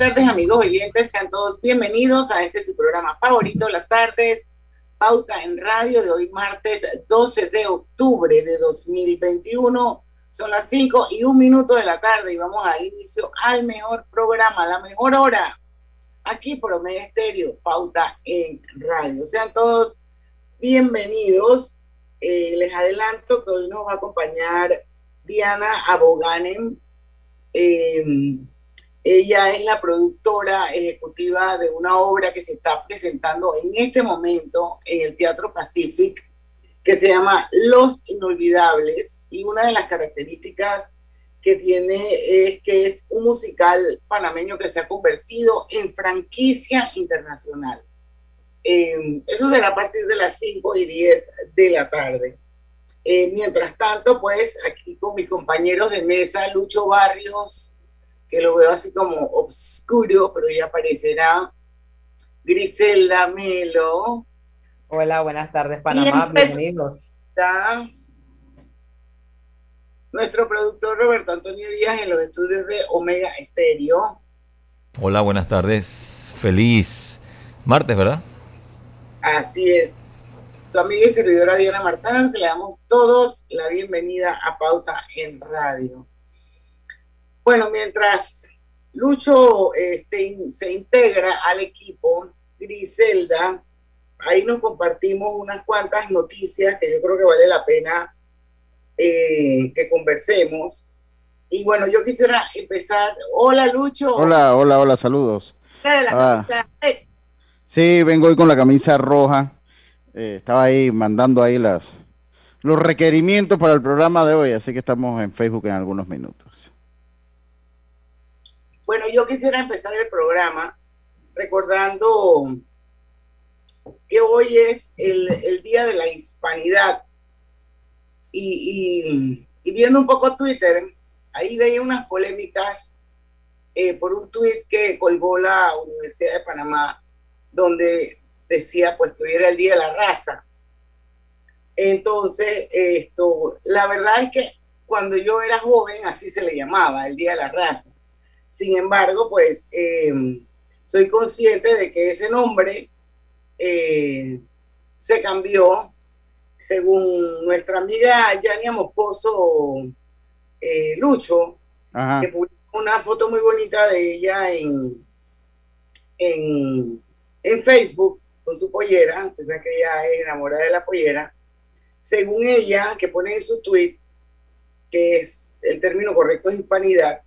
Tardes amigos oyentes, sean todos bienvenidos a este su programa favorito, las tardes, Pauta en Radio de hoy martes 12 de octubre de 2021. Son las 5 y un minuto de la tarde y vamos a dar inicio al mejor programa, la mejor hora, aquí por Omega Estéreo, Pauta en Radio. Sean todos bienvenidos. Eh, les adelanto que hoy nos va a acompañar Diana Aboganen. Eh, ella es la productora ejecutiva de una obra que se está presentando en este momento en el Teatro Pacific, que se llama Los Inolvidables. Y una de las características que tiene es que es un musical panameño que se ha convertido en franquicia internacional. Eh, eso será a partir de las 5 y 10 de la tarde. Eh, mientras tanto, pues aquí con mis compañeros de mesa, Lucho Barrios, que lo veo así como oscuro, pero ya aparecerá. Griselda Melo. Hola, buenas tardes, Panamá, bienvenidos. Nuestro productor Roberto Antonio Díaz en los estudios de Omega Estéreo. Hola, buenas tardes. Feliz martes, ¿verdad? Así es. Su amiga y servidora Diana Martán, le damos todos la bienvenida a Pauta en Radio. Bueno, mientras Lucho eh, se, integra al equipo, Griselda, ahí nos compartimos unas cuantas noticias que yo creo que vale la pena eh, que conversemos. Y bueno, yo quisiera empezar. Hola, Lucho. Hola, hola, hola, saludos. Ah. Sí, vengo hoy con la camisa roja. Eh, estaba ahí mandando ahí las los requerimientos para el programa de hoy, así que estamos en Facebook en algunos minutos. Bueno, yo quisiera empezar el programa recordando que hoy es el, Día de la Hispanidad y, viendo un poco Twitter, ahí veía unas polémicas eh, por un tweet que colgó la Universidad de Panamá, donde decía pues que hoy era el Día de la Raza. Entonces, esto, la verdad es que cuando yo era joven, así se le llamaba, el Día de la Raza. Sin embargo, pues eh, soy consciente de que ese nombre eh, se cambió. Según nuestra amiga Yania Moscoso eh, Lucho, que publicó una foto muy bonita de ella en, en, Facebook con su pollera, usted sabe que ella es enamorada de la pollera, según ella, que pone en su tweet, que es el término correcto es hispanidad,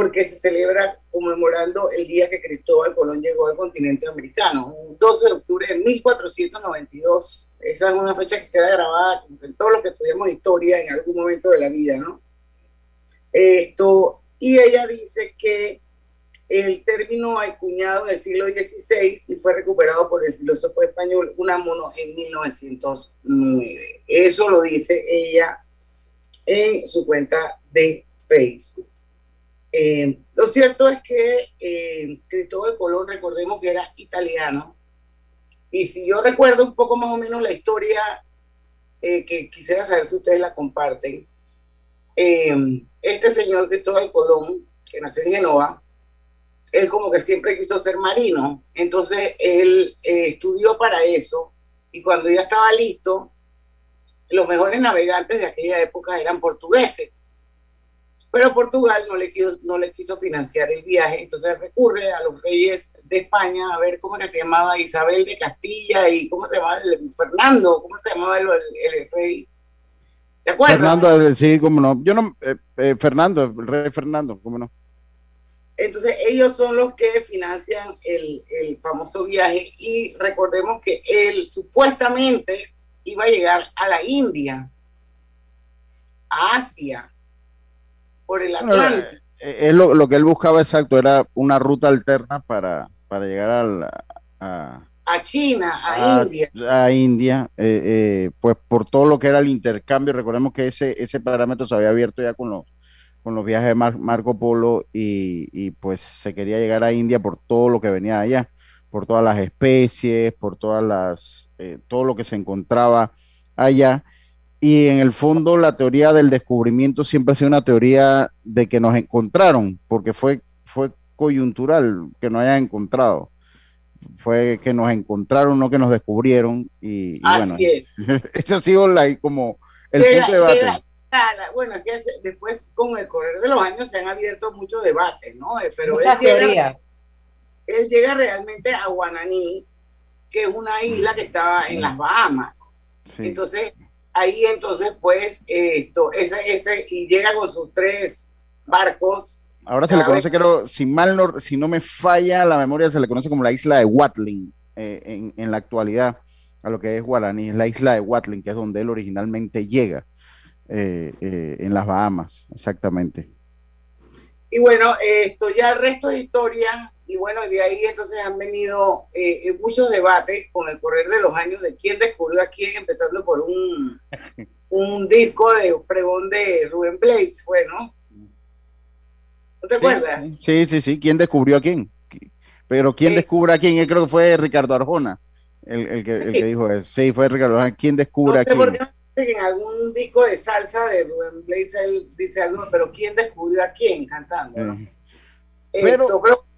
porque se celebra conmemorando el día que Cristóbal Colón llegó al continente americano, 12 de octubre de 1492. Esa es una fecha que queda grabada en todos los que estudiamos historia en algún momento de la vida, ¿no? Esto, y ella dice que el término acuñado en el siglo XVI y fue recuperado por el filósofo español Unamuno en 1909. Eso lo dice ella en su cuenta de Facebook. Eh, lo cierto es que eh, Cristóbal Colón, recordemos que era italiano, y si yo recuerdo un poco más o menos la historia, eh, que quisiera saber si ustedes la comparten, este señor Cristóbal Colón, que nació en Genova, él como que siempre quiso ser marino, entonces él estudió para eso, y cuando ya estaba listo, los mejores navegantes de aquella época eran portugueses pero Portugal no le, quiso, no le quiso financiar el viaje, entonces recurre a los reyes de España a ver cómo que se llamaba Isabel de Castilla y cómo se llamaba el, Fernando, cómo se llamaba el, rey. ¿Te acuerdas? Fernando, sí, cómo no. Yo no, eh, eh, Fernando, el rey Fernando, cómo no. Entonces ellos son los que financian el, el famoso viaje y recordemos que él supuestamente iba a llegar a la India, a Asia, por el Atlántico. es lo, que él buscaba exacto, era una ruta alterna para, para llegar a, a China, a, India. A India, eh, eh, pues por todo lo que era el intercambio, recordemos que ese, ese parámetro se había abierto ya con los, con los viajes de Marco Polo y, pues se quería llegar a India por todo lo que venía allá, por todas las especies, por todas las, eh, todo lo que se encontraba allá. Y en el fondo la teoría del descubrimiento siempre ha sido una teoría de que nos encontraron, porque fue, fue coyuntural que nos hayan encontrado. Fue que nos encontraron, no que nos descubrieron. Y, bueno, es. ese ha sido la, como el punto de debate bueno, que después con el correr de los años se han abierto muchos debates, ¿no? Eh, pero Muchas él llega, él llega realmente a Guananí, que es una isla que estaba en las Bahamas. Entonces, ahí entonces, pues, esto, ese, ese, y llega con sus tres barcos. Ahora se le conoce, creo, si mal no, si no me falla la memoria, se le conoce como la isla de Watling eh, en, en la actualidad, a lo que es Guaraní, es la isla de Watling, que es donde él originalmente llega. Eh, eh, en las Bahamas, exactamente. Y bueno, esto ya el resto de historia, y bueno, de ahí entonces han venido eh, muchos debates con el correr de los años de quién descubrió a quién, empezando por un, un disco de pregón de Rubén Blades, fue, ¿no? ¿No te acuerdas? Sí, sí, sí, ¿quién descubrió a quién? Pero ¿quién descubre a quién? Yo creo que fue Ricardo Arjona, el, que, el que, dijo eso. Sí, fue Ricardo Arjona. ¿Quién descubre a quién? En algún disco de salsa de Rubén Blades él dice algo, pero ¿quién descubrió a quién cantando? Pero,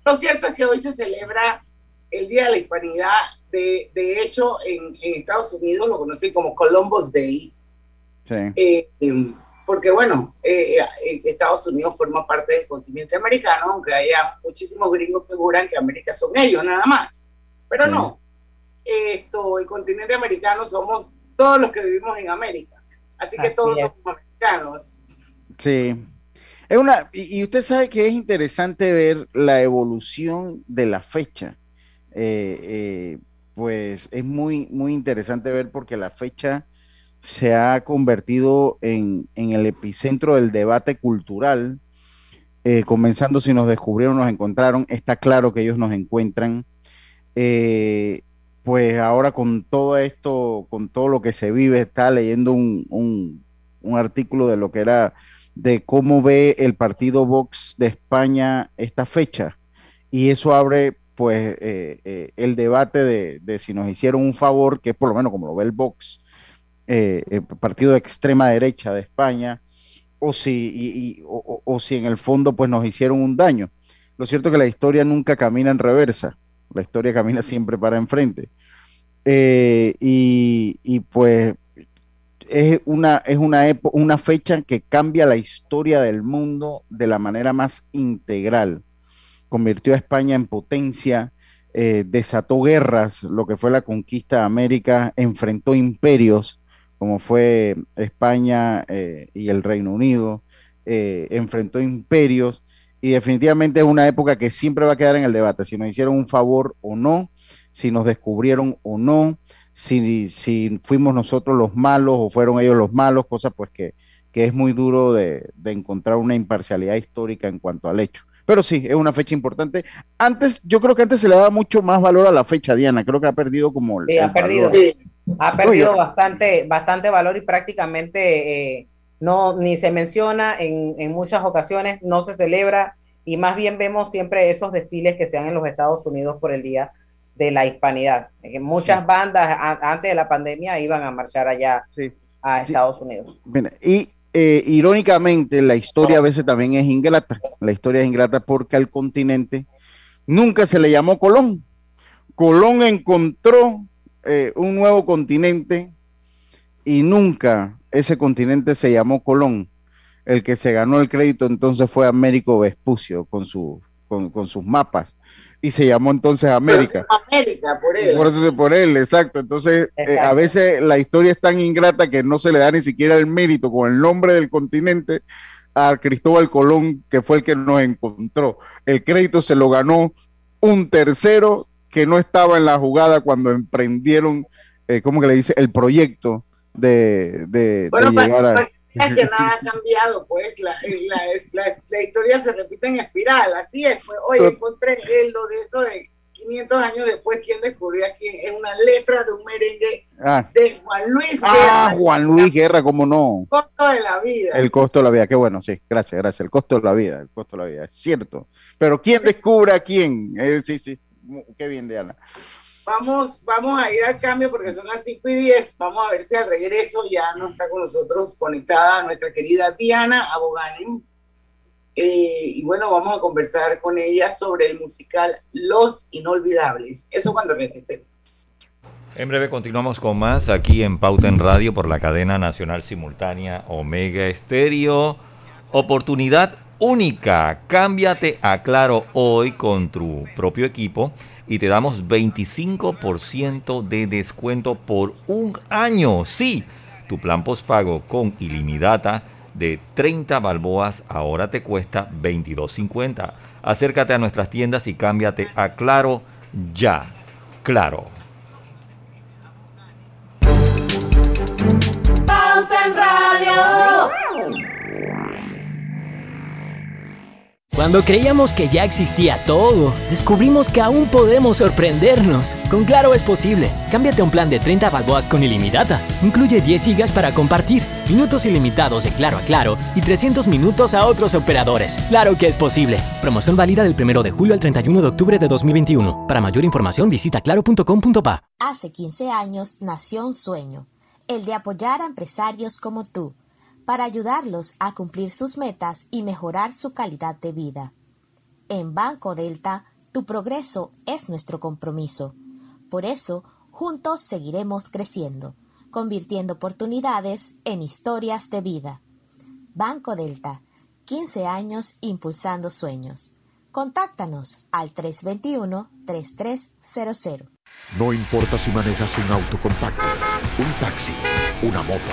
lo cierto es que hoy se celebra el Día de la Hispanidad. De, de hecho, en, Estados Unidos lo conocen como Columbus Day. Eh, em, porque, bueno, eh, eh, Estados Unidos forma parte del continente americano, aunque haya muchísimos gringos que juran que América son ellos nada más. Pero no. Esto, el continente americano somos todos los que vivimos en América. Así que todos somos americanos. Sí. Es una, y, usted sabe que es interesante ver la evolución de la fecha. Eh, eh, pues es muy, muy interesante ver porque la fecha se ha convertido en, el epicentro del debate cultural. Eh, comenzando si nos descubrieron, nos encontraron, está claro que ellos nos encuentran pues ahora con todo esto, con todo lo que se vive, está leyendo un, artículo de lo que era, de cómo ve el partido Vox de España esta fecha. Y eso abre pues eh, eh, el debate de, si nos hicieron un favor, que es por lo menos como lo ve el Vox, eh, el partido de extrema derecha de España, o si, o si en el fondo pues nos hicieron un daño. Lo cierto es que la historia nunca camina en reversa la historia camina siempre para enfrente. Eh, y, pues es una, es una, una fecha que cambia la historia del mundo de la manera más integral. Convirtió a España en potencia, eh, desató guerras, lo que fue la conquista de América, enfrentó imperios, como fue España eh, y el Reino Unido, enfrentó imperios y definitivamente es una época que siempre va a quedar en el debate, si nos hicieron un favor o no, si nos descubrieron o no, si, si fuimos nosotros los malos o fueron ellos los malos, cosa pues que, que es muy duro de, encontrar una imparcialidad histórica en cuanto al hecho. Pero sí, es una fecha importante. Antes, yo creo que antes se le daba mucho más valor a la fecha, Diana. Creo que ha perdido como. Sí, ha perdido. Ha perdido bastante, bastante valor y prácticamente eh, no ni se menciona en, en muchas ocasiones, no se celebra y más bien vemos siempre esos desfiles que se dan en los Estados Unidos por el Día de la Hispanidad. muchas bandas antes de la pandemia iban a marchar allá a Estados Unidos. y eh, irónicamente la historia a veces también es ingrata. La historia es ingrata porque al continente nunca se le llamó Colón. Colón encontró eh, un nuevo continente y nunca ese continente se llamó Colón. El que se ganó el crédito entonces fue Américo Vespucio con, su, con, sus mapas y se llamó entonces América. América, por él. Por eso por él, exacto. Entonces, eh, a veces la historia es tan ingrata que no se le da ni siquiera el mérito con el nombre del continente a Cristóbal Colón, que fue el que nos encontró. El crédito se lo ganó un tercero que no estaba en la jugada cuando emprendieron, eh, ¿cómo que le dice? El proyecto de, de, llegar a... Es que nada ha cambiado, pues la, la, la, historia se repite en espiral, así es. Pues, oye, encontré lo de eso de 500 años después, ¿quién descubrió aquí? Es una letra de un merengue ah. de Juan Luis ah, Guerra. Ah, Juan Luis Guerra, ¿cómo no? El costo de la vida. El costo de la vida, qué bueno, sí, gracias, gracias. El costo de la vida, el costo de la vida, es cierto. Pero ¿quién descubre a quién? Eh, sí, sí, qué bien, Diana. Vamos, vamos a ir al cambio porque son las 5 y 10. Vamos a ver si al regreso ya no está con nosotros conectada nuestra querida Diana Abogani. Eh, y bueno, vamos a conversar con ella sobre el musical Los Inolvidables. Eso cuando regresemos. En breve continuamos con más aquí en Pauta en Radio por la cadena nacional simultánea Omega Estéreo. Oportunidad única. Cámbiate a Claro hoy con tu propio equipo y te damos 25% de descuento por un año. Sí, tu plan postpago con ilimitada de 30 balboas ahora te cuesta 22.50. Acércate a nuestras tiendas y cámbiate a Claro ya. Claro. Pauta en Radio. Cuando creíamos que ya existía todo, descubrimos que aún podemos sorprendernos. Con Claro es posible. Cámbiate a un plan de 30 balboas con ilimitada. Incluye 10 gigas para compartir, minutos ilimitados de Claro a Claro y 300 minutos a otros operadores. Claro que es posible. Promoción válida del 1 de julio al 31 de octubre de 2021. Para mayor información visita claro.com.pa. Hace 15 años nació un sueño, el de apoyar a empresarios como tú para ayudarlos a cumplir sus metas y mejorar su calidad de vida. En Banco Delta, tu progreso es nuestro compromiso. Por eso, juntos seguiremos creciendo, convirtiendo oportunidades en historias de vida. Banco Delta, 15 años impulsando sueños. Contáctanos al 321-3300. No importa si manejas un auto compacto, un taxi, una moto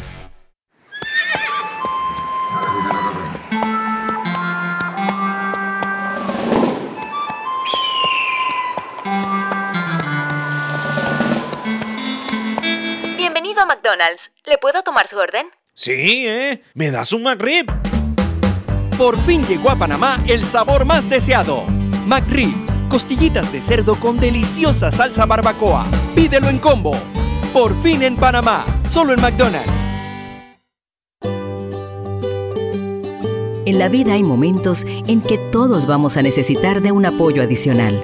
McDonald's. ¿Le puedo tomar su orden? Sí, ¿eh? ¿Me das un McRib? Por fin llegó a Panamá el sabor más deseado. McRib. Costillitas de cerdo con deliciosa salsa barbacoa. Pídelo en combo. Por fin en Panamá. Solo en McDonald's. En la vida hay momentos en que todos vamos a necesitar de un apoyo adicional.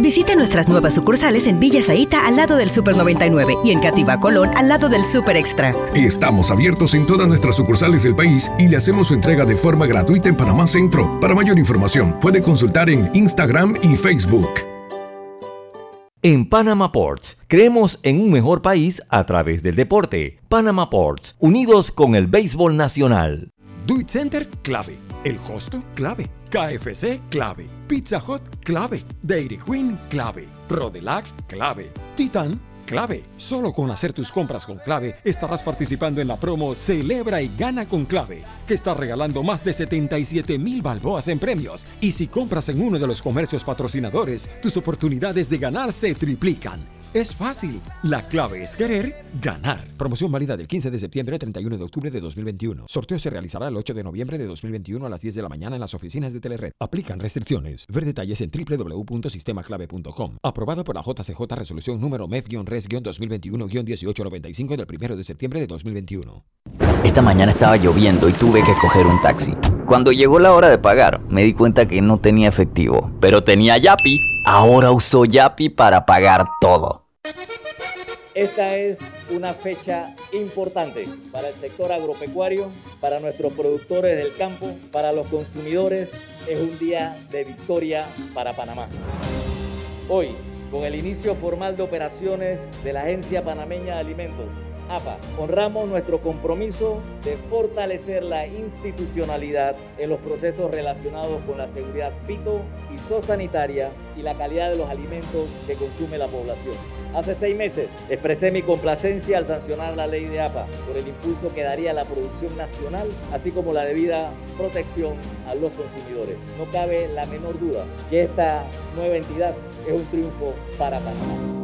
Visite nuestras nuevas sucursales en Villa Zaita al lado del Super 99 y en Cativa Colón al lado del Super Extra. Estamos abiertos en todas nuestras sucursales del país y le hacemos su entrega de forma gratuita en Panamá Centro. Para mayor información, puede consultar en Instagram y Facebook. En Panama Ports, creemos en un mejor país a través del deporte. Panama Ports, unidos con el béisbol nacional. Duit Center, clave. El Hosto, clave. KFC, clave. Pizza Hut, clave. Dairy Queen, clave. Rodelac, clave. Titan, clave. Solo con hacer tus compras con clave estarás participando en la promo Celebra y gana con clave, que está regalando más de 77 mil balboas en premios. Y si compras en uno de los comercios patrocinadores, tus oportunidades de ganar se triplican. Es fácil. La clave es querer ganar. Promoción válida del 15 de septiembre al 31 de octubre de 2021. Sorteo se realizará el 8 de noviembre de 2021 a las 10 de la mañana en las oficinas de Telered. Aplican restricciones. Ver detalles en www.sistemaclave.com. Aprobado por la JCJ Resolución número MEF-RES-2021-1895 del 1 de septiembre de 2021. Esta mañana estaba lloviendo y tuve que coger un taxi. Cuando llegó la hora de pagar, me di cuenta que no tenía efectivo, pero tenía Yapi. Ahora uso Yapi para pagar todo. Esta es una fecha importante para el sector agropecuario, para nuestros productores del campo, para los consumidores. Es un día de victoria para Panamá. Hoy, con el inicio formal de operaciones de la Agencia Panameña de Alimentos, APA, honramos nuestro compromiso de fortalecer la institucionalidad en los procesos relacionados con la seguridad fito y zoosanitaria y la calidad de los alimentos que consume la población. Hace seis meses expresé mi complacencia al sancionar la ley de APA por el impulso que daría a la producción nacional, así como la debida protección a los consumidores. No cabe la menor duda que esta nueva entidad es un triunfo para Panamá.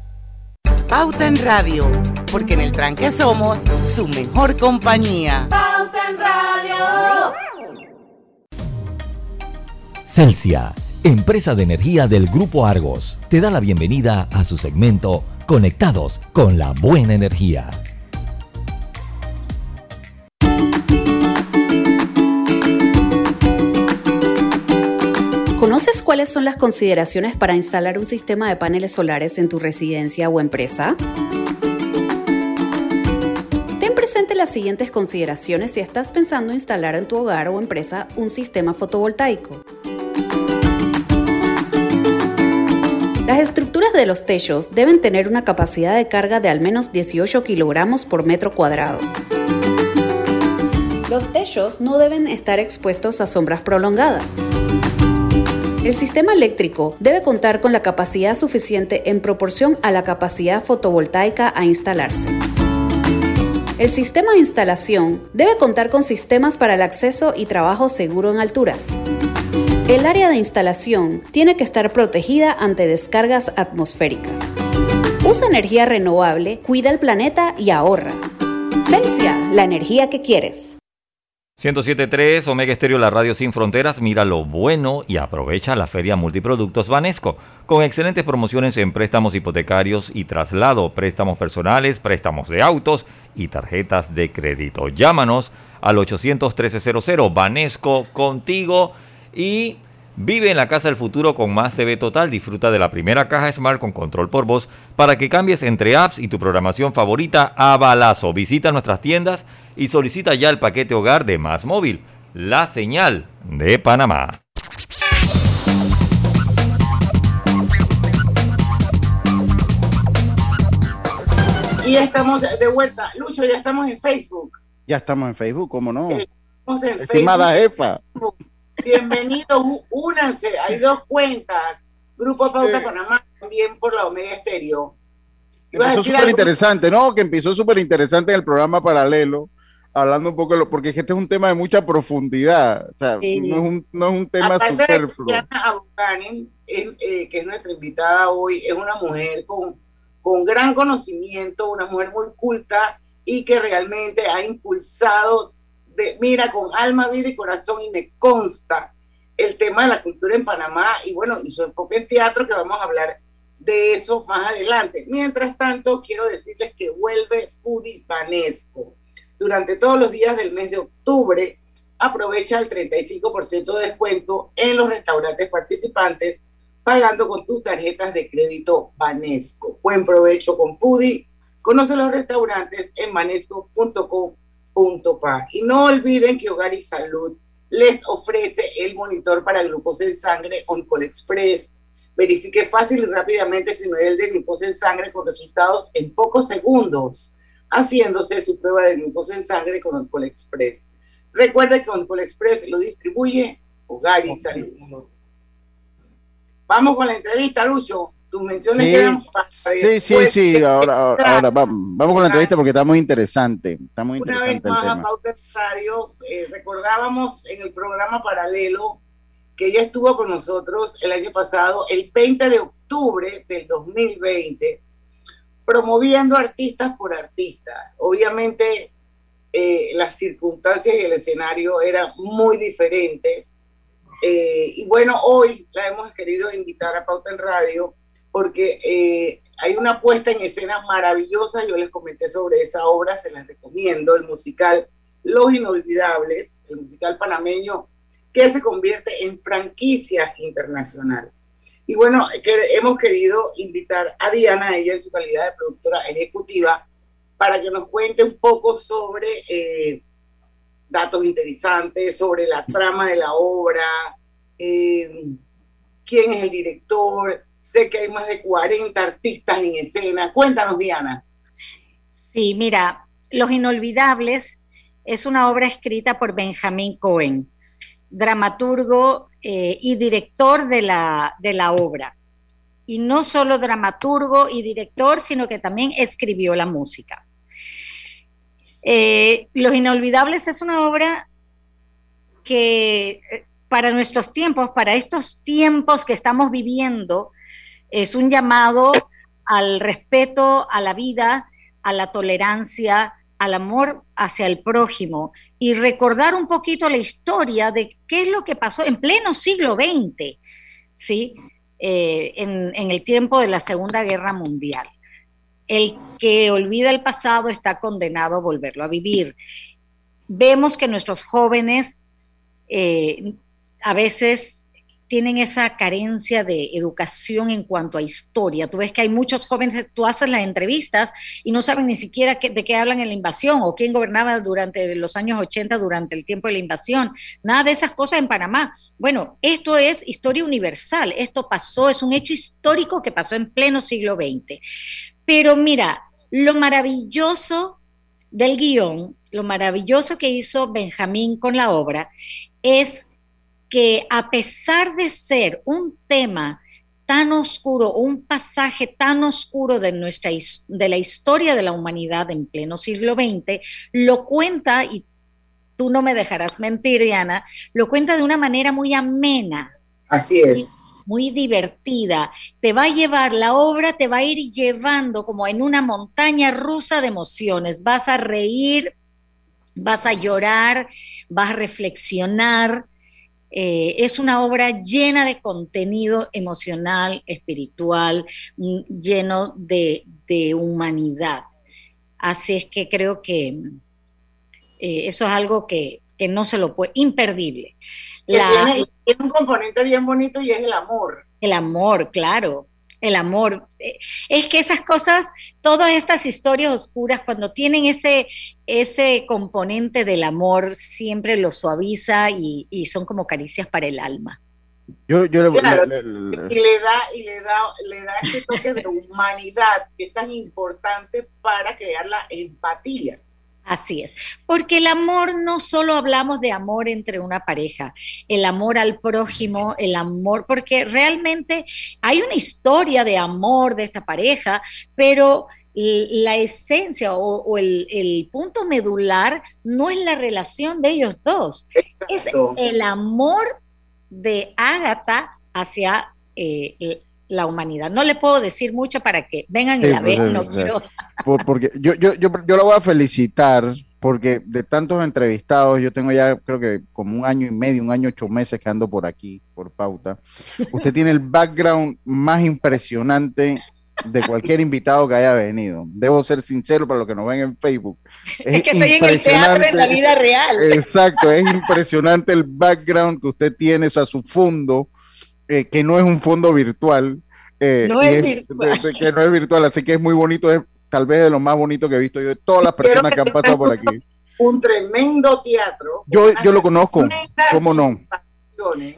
Pauta en Radio, porque en el tranque somos su mejor compañía. Pauta en Radio. Celsia empresa de energía del Grupo Argos, te da la bienvenida a su segmento Conectados con la Buena Energía. ¿Conoces cuáles son las consideraciones para instalar un sistema de paneles solares en tu residencia o empresa? Ten presente las siguientes consideraciones si estás pensando instalar en tu hogar o empresa un sistema fotovoltaico. Las estructuras de los techos deben tener una capacidad de carga de al menos 18 kilogramos por metro cuadrado. Los techos no deben estar expuestos a sombras prolongadas. El sistema eléctrico debe contar con la capacidad suficiente en proporción a la capacidad fotovoltaica a instalarse. El sistema de instalación debe contar con sistemas para el acceso y trabajo seguro en alturas. El área de instalación tiene que estar protegida ante descargas atmosféricas. Usa energía renovable, cuida el planeta y ahorra. Celsia, la energía que quieres. 107.3 Omega Estéreo, la radio sin fronteras. Mira lo bueno y aprovecha la Feria Multiproductos Banesco con excelentes promociones en préstamos hipotecarios y traslado, préstamos personales, préstamos de autos y tarjetas de crédito. Llámanos al 800 1300 Banesco contigo y vive en la casa del futuro con más TV Total. Disfruta de la primera caja Smart con control por voz para que cambies entre apps y tu programación favorita a balazo. Visita nuestras tiendas y solicita ya el paquete hogar de Más Móvil, la señal de Panamá. Y estamos de vuelta. Lucho, ya estamos en Facebook. Ya estamos en Facebook, ¿cómo no? Estamos en Estimada jefa. Bienvenidos, únanse. Hay dos cuentas. Grupo Pauta Panamá, también por la Omega Estéreo. Empezó súper interesante, ¿no? Que empezó súper interesante en el programa paralelo, hablando un poco de lo, porque este es un tema de mucha profundidad, o sea, no, es un, no es un tema superfluo. Eh, que es nuestra invitada hoy, es una mujer con, con gran conocimiento, una mujer muy culta y que realmente ha impulsado mira, con alma, vida y corazón, y me consta el tema de la cultura en Panamá y bueno, y su enfoque en teatro, que vamos a hablar de eso más adelante. Mientras tanto, quiero decirles que vuelve Foodie Banesco. Durante todos los días del mes de octubre, aprovecha el 35% de descuento en los restaurantes participantes pagando con tus tarjetas de crédito Banesco. Buen provecho con Foodie. Conoce los restaurantes en banesco.com y no olviden que Hogar y Salud les ofrece el monitor para glucosa en sangre Oncol Express. Verifique fácil y rápidamente su nivel de glucosa en sangre con resultados en pocos segundos, haciéndose su prueba de glucosa en sangre con Oncol Express. Recuerde que Oncol Express lo distribuye Hogar y Salud. Vamos con la entrevista, Lucho tus menciones sí, Sí, sí, sí, ahora, ahora, vamos, vamos, con la entrevista porque está muy interesante. Está muy Una interesante vez más, Pauta Radio, eh, recordábamos en el programa paralelo que ella estuvo con nosotros el año pasado, el 20 de octubre del 2020, promoviendo artistas por artistas. Obviamente eh, las circunstancias y el escenario eran muy diferentes. Eh, y bueno, hoy la hemos querido invitar a Pauta en Radio porque eh, hay una puesta en escena maravillosa. Yo les comenté sobre esa obra, se las recomiendo, el musical Los Inolvidables, el musical panameño que se convierte en franquicia internacional. Y bueno, hemos querido invitar a Diana, ella en su calidad de productora ejecutiva, para que nos cuente un poco sobre eh, datos interesantes, sobre la trama de la obra, eh, quién es el director. Sé que hay más de 40 artistas en escena. Cuéntanos, Diana. Sí, mira, Los Inolvidables es una obra escrita por Benjamín Cohen, dramaturgo eh, y director de la, de la obra. Y no solo dramaturgo y director, sino que también escribió la música. Eh, Los Inolvidables es una obra que eh, para nuestros tiempos, para estos tiempos que estamos viviendo, es un llamado al respeto a la vida, a la tolerancia, al amor hacia el prójimo y recordar un poquito la historia de qué es lo que pasó en pleno siglo XX, ¿sí? Eh, en, el tiempo de la Segunda Guerra Mundial. El que olvida el pasado está condenado a volverlo a vivir. Vemos que nuestros jóvenes eh, a veces tienen esa carencia de educación en cuanto a historia. Tú ves que hay muchos jóvenes, tú haces las entrevistas y no saben ni siquiera de qué hablan en la invasión o quién gobernaba durante los años 80, durante el tiempo de la invasión. Nada de esas cosas en Panamá. Bueno, esto es historia universal. Esto pasó, es un hecho histórico que pasó en pleno siglo XX. Pero mira, lo maravilloso del guion, lo maravilloso que hizo Benjamín con la obra, es que a pesar de ser un tema tan oscuro, un pasaje tan oscuro de, nuestra, de la historia de la humanidad en pleno siglo XX, lo cuenta, y tú no me dejarás mentir, Diana, lo cuenta de una manera muy amena. Así es muy divertida. Te va a llevar, la obra te va a ir llevando como en una montaña rusa de emociones. Vas a reír, vas a llorar, vas a reflexionar. Eh, es una obra llena de contenido emocional, espiritual, mm, lleno de, humanidad. Así es que creo que eh, eso es algo que, que no se lo puede, imperdible tiene, un componente bien bonito y es el amor. El amor, claro, el amor. Es que esas cosas, todas estas historias oscuras, cuando tienen ese, ese componente del amor, siempre lo suaviza y, son como caricias para el alma. Yo, yo y le da, y le da, le da ese toque de humanidad que es tan importante para crear la empatía. Así es, porque el amor no solo hablamos de amor entre una pareja, el amor al prójimo, el amor, porque realmente hay una historia de amor de esta pareja, pero la esencia o, el, punto medular no es la relación de ellos dos, es el amor de Ágata hacia eh, la humanidad. No le puedo decir mucho para que vengan y la pues, vean, no quiero. porque yo, yo, yo, yo la voy a felicitar porque de tantos entrevistados, yo tengo ya creo que como un año y medio, un año ocho meses que ando por aquí, por pauta. Usted tiene el background más impresionante de cualquier invitado que haya venido. Debo ser sincero para los que nos ven en Facebook. Es, que estoy en el teatro en la vida real. Exacto, es impresionante el background que usted tiene, o sea, su fondo eh, que no es un fondo virtual. Eh, no es, virtual. que no es virtual, así que es muy bonito, es tal vez de lo más bonito que he visto yo de todas las personas que, han pasado por aquí. Un tremendo teatro. Yo, yo lo conozco, ¿cómo no?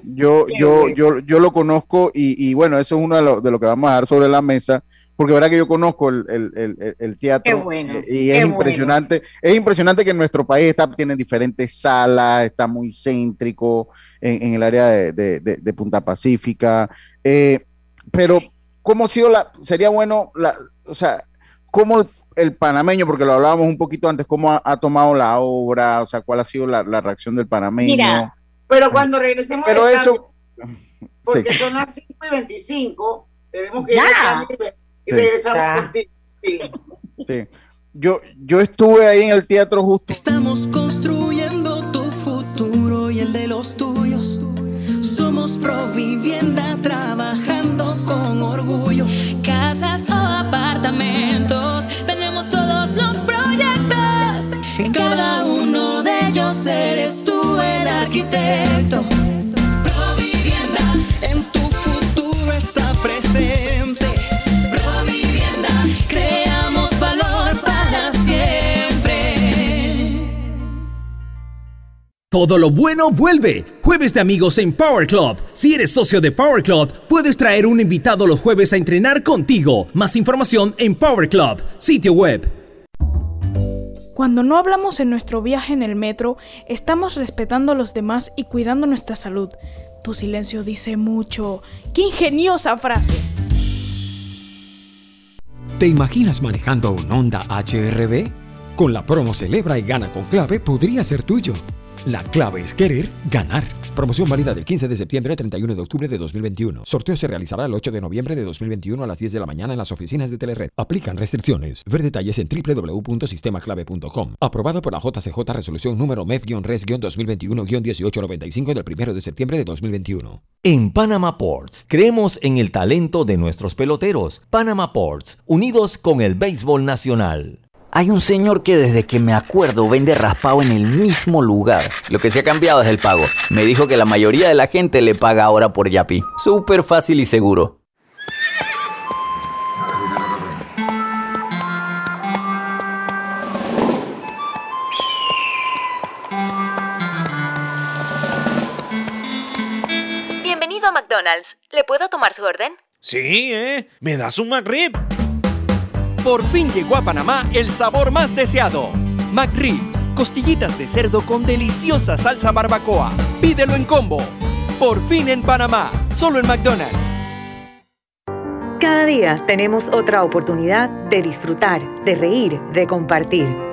Yo, yo, yo, yo lo conozco y, y bueno, eso es uno de lo, de lo que vamos a dar sobre la mesa porque verdad que yo conozco el, el, el, teatro eh, y es impresionante. Es impresionante que en nuestro país está, tiene diferentes salas, está muy céntrico en, el área de, de, Punta Pacífica. Eh, pero, ¿cómo ha sido la, sería bueno, la, o sea, cómo el panameño, porque lo hablábamos un poquito antes, cómo ha, tomado la obra, o sea, cuál ha sido la, reacción del panameño? Mira, pero cuando regresemos, pero eso, porque son las 5 y 25, tenemos que ir y regresamos contigo. Sí. Yo, yo estuve ahí en el teatro justo. Estamos construyendo Todo lo bueno vuelve. Jueves de amigos en Power Club. Si eres socio de Power Club, puedes traer un invitado los jueves a entrenar contigo. Más información en Power Club, sitio web. Cuando no hablamos en nuestro viaje en el metro, estamos respetando a los demás y cuidando nuestra salud. Tu silencio dice mucho. ¡Qué ingeniosa frase! ¿Te imaginas manejando un Honda HRB? Con la promo Celebra y Gana con Clave podría ser tuyo. La clave es querer ganar. Promoción válida del 15 de septiembre al 31 de octubre de 2021. Sorteo se realizará el 8 de noviembre de 2021 a las 10 de la mañana en las oficinas de Telered. Aplican restricciones. Ver detalles en www.sistemaclave.com. Aprobado por la JCJ Resolución número MEF-RES-2021-1895 del 1 de septiembre de 2021. En Panama Ports, creemos en el talento de nuestros peloteros. Panama Ports, unidos con el béisbol nacional. Hay un señor que desde que me acuerdo vende raspado en el mismo lugar. Lo que se ha cambiado es el pago. Me dijo que la mayoría de la gente le paga ahora por Yapi. Súper fácil y seguro. Bienvenido a McDonald's. ¿Le puedo tomar su orden? Sí, ¿eh? ¿Me das un McRib? Por fin llegó a Panamá el sabor más deseado. McRib, costillitas de cerdo con deliciosa salsa barbacoa. Pídelo en combo. Por fin en Panamá, solo en McDonald's. Cada día tenemos otra oportunidad de disfrutar, de reír, de compartir.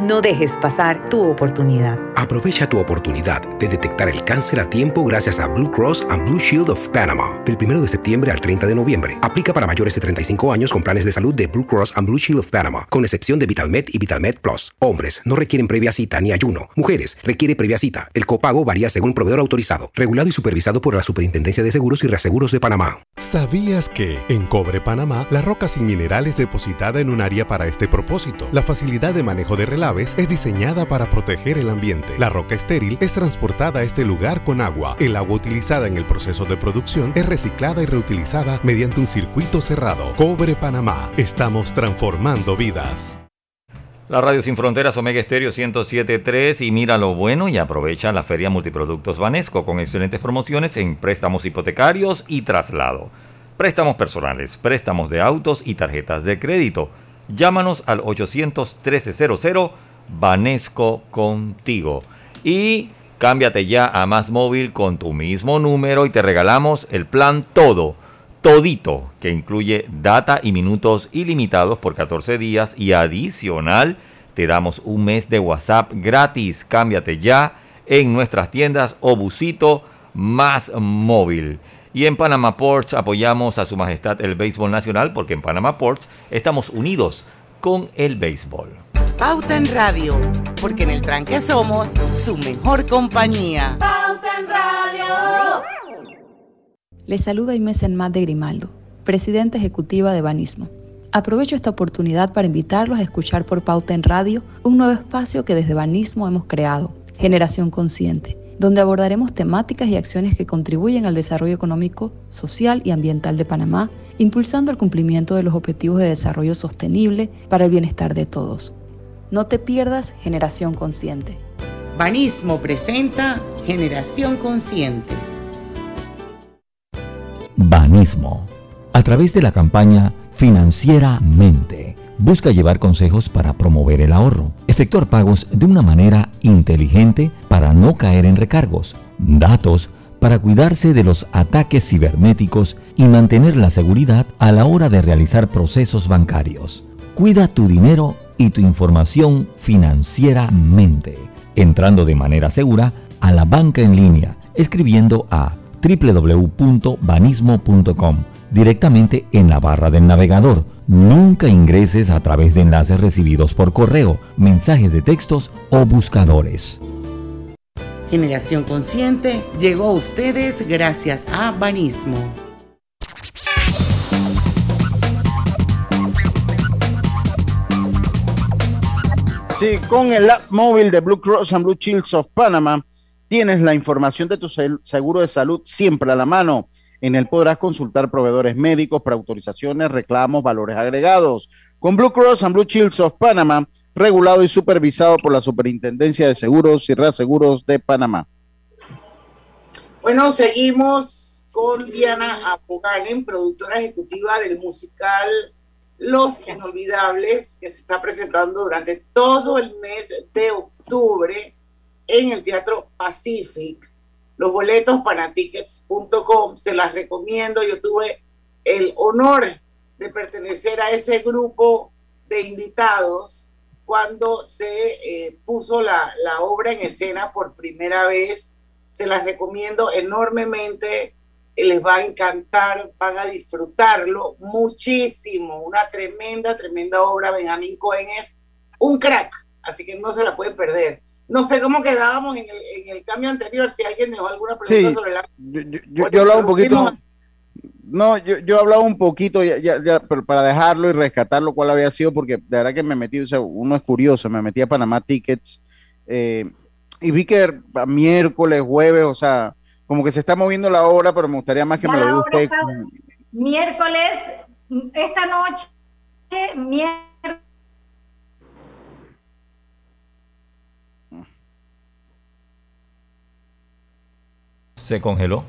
No dejes pasar tu oportunidad. Aprovecha tu oportunidad de detectar el cáncer a tiempo gracias a Blue Cross and Blue Shield of Panama. Del 1 de septiembre al 30 de noviembre. Aplica para mayores de 35 años con planes de salud de Blue Cross and Blue Shield of Panama, con excepción de VitalMed y VitalMed Plus. Hombres no requieren previa cita ni ayuno. Mujeres requiere previa cita. El copago varía según proveedor autorizado, regulado y supervisado por la Superintendencia de Seguros y Reaseguros de Panamá. ¿Sabías que en Cobre Panamá la roca sin minerales depositada en un área para este propósito? La facilidad de manejo de relaves es diseñada para proteger el ambiente. La roca estéril es transportada a este lugar con agua. El agua utilizada en el proceso de producción es reciclada y reutilizada mediante un circuito cerrado. Cobre Panamá. Estamos transformando vidas. La Radio Sin Fronteras Omega Estéreo 107.3 y mira lo bueno y aprovecha la Feria Multiproductos Banesco con excelentes promociones en préstamos hipotecarios y traslado. Préstamos personales, préstamos de autos y tarjetas de crédito. Llámanos al 813-00 Banesco contigo. Y cámbiate ya a Más Móvil con tu mismo número y te regalamos el plan todo, todito, que incluye data y minutos ilimitados por 14 días y adicional te damos un mes de WhatsApp gratis. Cámbiate ya en nuestras tiendas o busito Más Móvil. Y en Panama Ports apoyamos a Su Majestad el Béisbol Nacional porque en Panama Ports estamos unidos con el béisbol. Pauta en Radio, porque en el tranque somos su mejor compañía. Pauta en Radio. Les saluda Inés Enmat de Grimaldo, presidenta ejecutiva de Banismo. Aprovecho esta oportunidad para invitarlos a escuchar por Pauta en Radio un nuevo espacio que desde Banismo hemos creado, Generación Consciente donde abordaremos temáticas y acciones que contribuyen al desarrollo económico, social y ambiental de Panamá, impulsando el cumplimiento de los objetivos de desarrollo sostenible para el bienestar de todos. No te pierdas Generación Consciente. Banismo presenta Generación Consciente. Banismo. A través de la campaña Financieramente busca llevar consejos para promover el ahorro, efectuar pagos de una manera inteligente para no caer en recargos, datos para cuidarse de los ataques cibernéticos y mantener la seguridad a la hora de realizar procesos bancarios. Cuida tu dinero y tu información financieramente, entrando de manera segura a la banca en línea, escribiendo a www.banismo.com directamente en la barra del navegador. Nunca ingreses a través de enlaces recibidos por correo, mensajes de textos o buscadores. Generación Consciente llegó a ustedes gracias a Banismo. Sí, con el app móvil de Blue Cross and Blue Shields of Panama tienes la información de tu seguro de salud siempre a la mano. En él podrás consultar proveedores médicos, preautorizaciones, reclamos, valores agregados. Con Blue Cross and Blue Shields of Panama, regulado y supervisado por la Superintendencia de Seguros y Reaseguros de Panamá. Bueno, seguimos con Diana Apoganen, productora ejecutiva del musical los Inolvidables, que se está presentando durante todo el mes de octubre en el Teatro Pacific. Los boletos para tickets.com, se las recomiendo. Yo tuve el honor de pertenecer a ese grupo de invitados cuando se eh, puso la, la obra en escena por primera vez. Se las recomiendo enormemente les va a encantar, van a disfrutarlo muchísimo. Una tremenda, tremenda obra. Benjamín Cohen es un crack, así que no se la pueden perder. No sé cómo quedábamos en el, cambio anterior, si alguien dejó alguna pregunta sobre la... Yo, yo, hablaba un poquito... No, yo, yo hablaba un poquito ya, ya, para dejarlo y rescatarlo cuál había sido, porque de verdad que me metí, o sea, uno es curioso, me metí a Panamá Tickets eh, y vi que miércoles, jueves, o sea, como que se está moviendo la hora, pero me gustaría más que me lo diga usted. Miércoles, esta noche, miércoles. ¿Se congeló?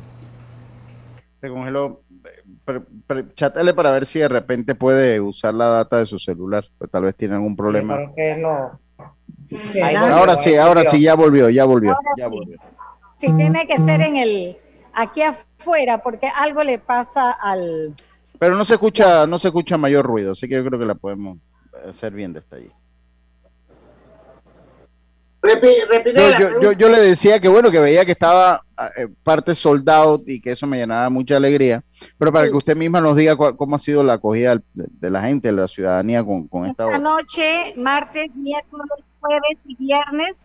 Se congeló. Chatale para ver si de repente puede usar la data de su celular. Pues tal vez tiene algún problema. Ahora sí, ahora sí, ya volvió, ya volvió, ya volvió. Sí, tiene que ser en el aquí afuera porque algo le pasa al Pero no se escucha no se escucha mayor ruido, así que yo creo que la podemos hacer bien desde allí. yo, yo, le decía que bueno, que veía que estaba eh, parte soldado y que eso me llenaba mucha alegría, pero para que usted misma nos diga cómo ha sido la acogida de, la gente, de la ciudadanía con, con esta, esta noche, martes, miércoles, jueves y viernes,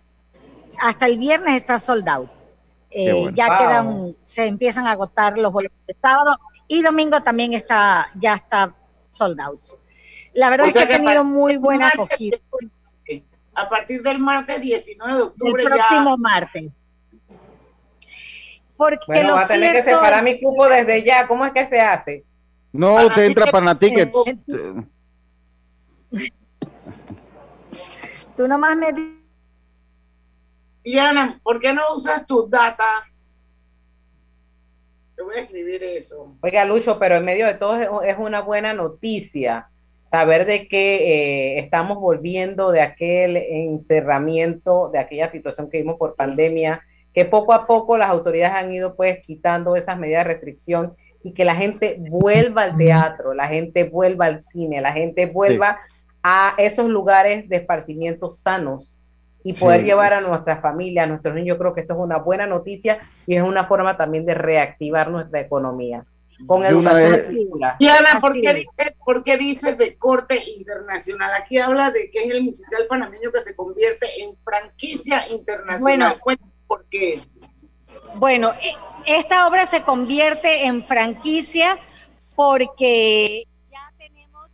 hasta el viernes está soldado. Eh, ya quedan, se empiezan a agotar los boletos de sábado y domingo también está, ya está sold out. La verdad es que ha tenido muy buena acogida. A partir del martes 19 de octubre. El próximo martes. Porque bueno, va a tener que separar mi cupo desde ya. ¿Cómo es que se hace? No, usted entra para tickets. Tú nomás me Diana, ¿por qué no usas tus data? Te voy a escribir eso. Oiga, Lucho, pero en medio de todo es una buena noticia saber de que eh, estamos volviendo de aquel encerramiento, de aquella situación que vimos por pandemia, que poco a poco las autoridades han ido pues quitando esas medidas de restricción y que la gente vuelva al teatro, la gente vuelva al cine, la gente vuelva a esos lugares de esparcimiento sanos y poder llevar a nuestra familia, a nuestros niños. Yo creo que esto es una buena noticia y es una forma también de reactivar nuestra economía. Con educación Diana, ¿por qué, dice, ¿por qué dice de corte internacional? Aquí habla de que es el musical panameño que se convierte en franquicia internacional. Bueno, ¿por qué? Bueno, e, esta obra se convierte en franquicia porque ya tenemos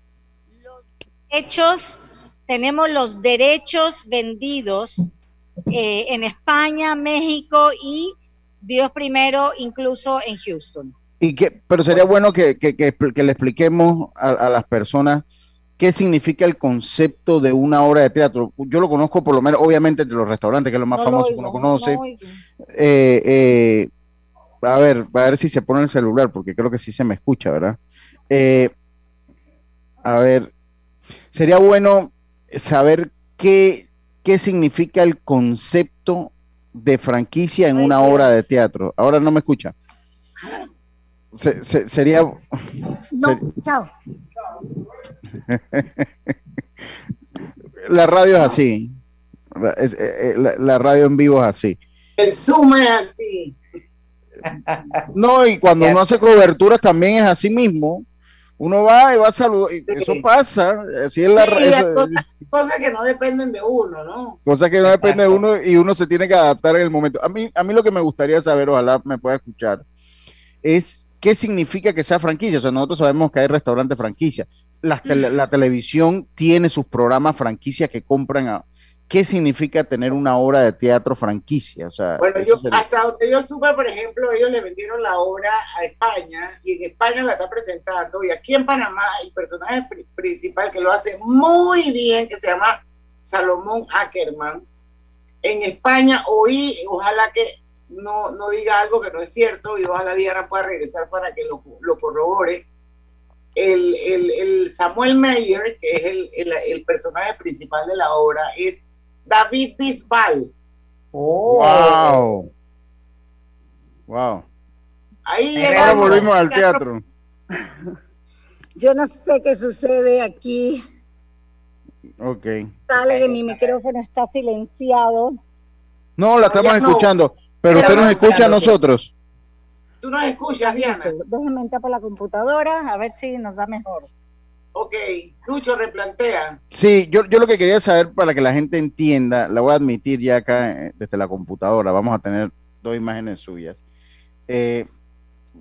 los hechos tenemos los derechos vendidos eh, en España, México y Dios primero, incluso en Houston. Y que, pero sería bueno que, le expliquemos a, las personas qué significa el concepto de una obra de teatro. Yo lo conozco por lo menos, obviamente, de los restaurantes, que es lo más famoso que uno conoce. Eh, eh, a ver, a ver si se pone el celular, porque creo que sí se me escucha, ¿verdad? a ver, sería bueno saber qué, qué significa el concepto de franquicia en una obra de teatro. Ahora no me escucha. Sería. No, chao. la radio es así. Eh, la, radio en vivo es así. El Zoom es así. No, y cuando uno hace coberturas también es así mismo. Uno va y va a saludar, eso pasa. Así es la cosas, que no dependen de uno, ¿no? Cosas que no dependen de uno y uno se tiene que adaptar en el momento. A mí, a mí lo que me gustaría saber, ojalá me pueda escuchar, es qué significa que sea franquicia. O sea, nosotros sabemos que hay restaurantes franquicia. La, la televisión tiene sus programas franquicia que compran a, ¿qué significa tener una obra de teatro franquicia? O sea, bueno, yo, hasta donde yo supe, por ejemplo, ellos le vendieron la obra a España y en España la está presentando y aquí en Panamá el personaje principal que lo hace muy bien, que se llama Salomón Ackerman, en España oí, ojalá que no, no diga algo que no es cierto y ojalá Diana pueda regresar para que lo, lo corrobore. El, el, el, Samuel Meyer, que es el, el personaje principal de la obra, es David Bisbal. Oh. Wow. Wow. Ahí Ahora volvimos al teatro. Yo no sé qué sucede aquí. Ok. Sale que mi micrófono está silenciado. No, la estamos escuchando, pero usted nos escucha a nosotros. Tú nos escuchas, Diana. Déjenme entrar por la computadora a ver si nos va mejor. Ok, Lucho replantea. Sí, yo, yo lo que quería saber para que la gente entienda, la voy a admitir ya acá eh, desde la computadora, vamos a tener dos imágenes suyas. Eh,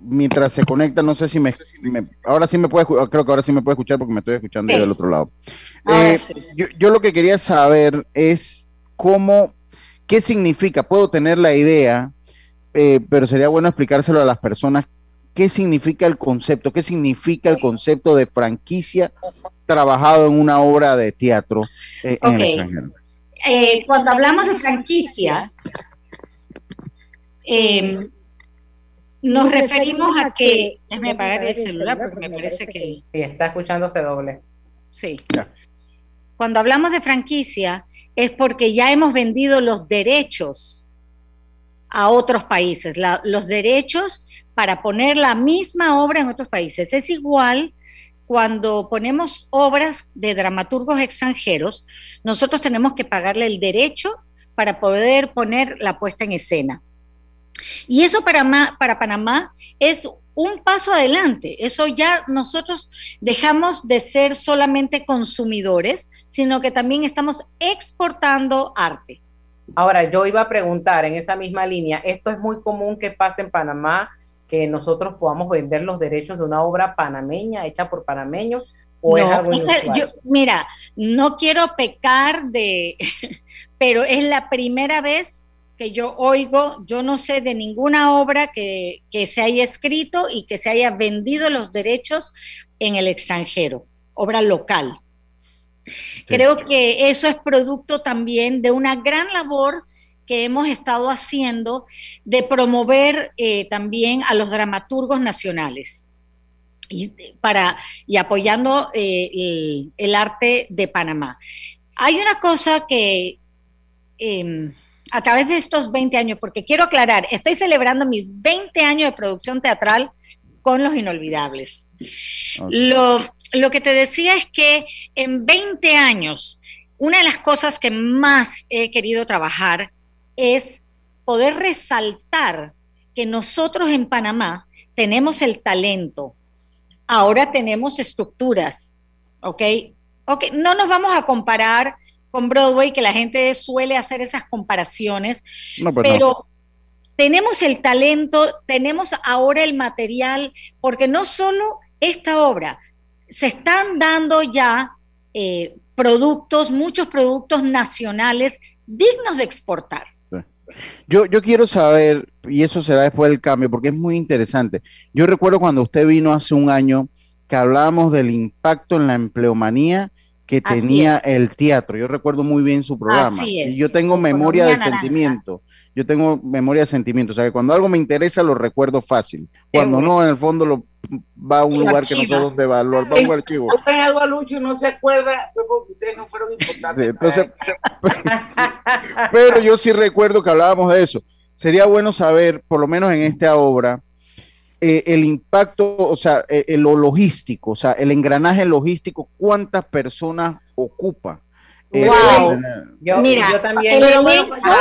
mientras se conecta, no sé si me, ahora sí me puede, creo que ahora sí me puede escuchar porque me estoy escuchando del otro lado. Eh, yo, yo, lo que quería saber es cómo, qué significa, puedo tener la idea, pero sería bueno explicárselo a las personas qué significa el concepto, qué significa el concepto de franquicia trabajado en una obra de teatro eh, en el extranjero. Eh, cuando hablamos de franquicia, em, nos referimos a que... Déjame apagar el celular porque me parece que... Sí, está escuchándose doble. Sí. Cuando hablamos de franquicia es porque ya hemos vendido los derechos a otros países, los derechos para poner la misma obra en otros países. Es igual cuando ponemos obras de dramaturgos extranjeros, nosotros tenemos que pagarle el derecho para poder poner la puesta en escena. Y eso para, para Panamá es un paso adelante. Eso ya nosotros dejamos de ser solamente consumidores, sino que también estamos exportando arte. Ahora, yo iba a preguntar en esa misma línea, esto es muy común que pase en Panamá, que nosotros podamos vender los derechos de una obra panameña hecha por panameños o es algo yo, mira, no quiero pecar de, pero es la primera vez que yo oigo, yo no sé de ninguna obra que, que se haya escrito y que se haya vendido los derechos en el extranjero, obra local. Creo que eso es producto también de una gran labor que hemos estado haciendo de promover eh, también a los dramaturgos nacionales y, para, y apoyando eh, el, arte de Panamá. Hay una cosa que em, a través de estos 20 años, porque quiero aclarar, estoy celebrando mis 20 años de producción teatral con los inolvidables. Lo, lo que te decía es que en 20 años, una de las cosas que más he querido trabajar es poder resaltar que nosotros en Panamá tenemos el talento, ahora tenemos estructuras, ¿ok? Ok, no nos vamos a comparar con Broadway, que la gente suele hacer esas comparaciones, pues pero tenemos el talento, tenemos ahora el material, porque no solo esta obra, se están dando ya eh, productos, muchos productos nacionales dignos de exportar. Yo, yo quiero saber, y eso será después del cambio, porque es muy interesante. Yo recuerdo cuando usted vino hace un año que hablábamos del impacto en la empleomanía que tenía el teatro. Yo recuerdo muy bien su programa. Y yo tengo memoria de sentimiento yo tengo memoria de sentimientos, o sea que cuando algo me interesa lo recuerdo fácil, cuando no, en el fondo lo va a un lugar que no sé dónde va, lo va a un archivo. Usted algo a Lucho y no se acuerda, fue porque ustedes no fueron importantes. entonces, pero yo sí recuerdo que hablábamos de eso. Sería bueno saber, por lo menos en esta obra, eh, el impacto, o sea, eh, lo logístico, o sea, el engranaje logístico, cuántas personas ocupa Wow. Yo, Mira, yo también,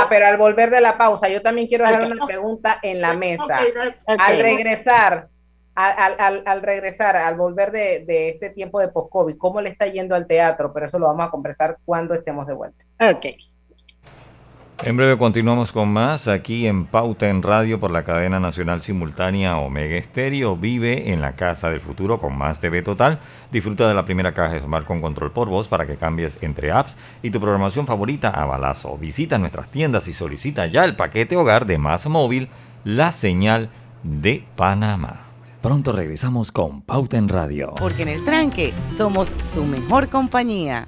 pero al volver de la pausa, yo también quiero hacer una pregunta en la mesa. Al regresar, al, al, regresar, al volver de, de este tiempo de post-COVID, ¿cómo le está yendo al teatro? Pero eso lo vamos a conversar cuando estemos de vuelta. Ok. En breve continuamos con más aquí en Pauta en Radio por la cadena nacional simultánea Omega Estéreo. Vive en la casa del futuro con más TV total. Disfruta de la primera caja Smart con control por voz para que cambies entre apps y tu programación favorita a balazo. Visita nuestras tiendas y solicita ya el paquete hogar de Más Móvil, la señal de Panamá. Pronto regresamos con Pauta en Radio. Porque en el tranque somos su mejor compañía.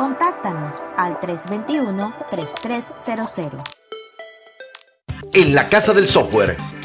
Contáctanos al 321-3300. En la Casa del Software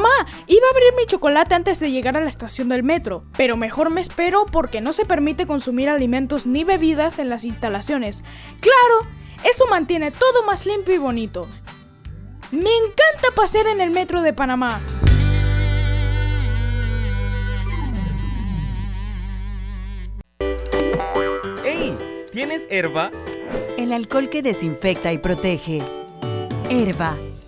Mamá, iba a abrir mi chocolate antes de llegar a la estación del metro, pero mejor me espero porque no se permite consumir alimentos ni bebidas en las instalaciones. Claro, eso mantiene todo más limpio y bonito. Me encanta pasear en el metro de Panamá. ¿Tienes herba? El alcohol que desinfecta y protege. Herba,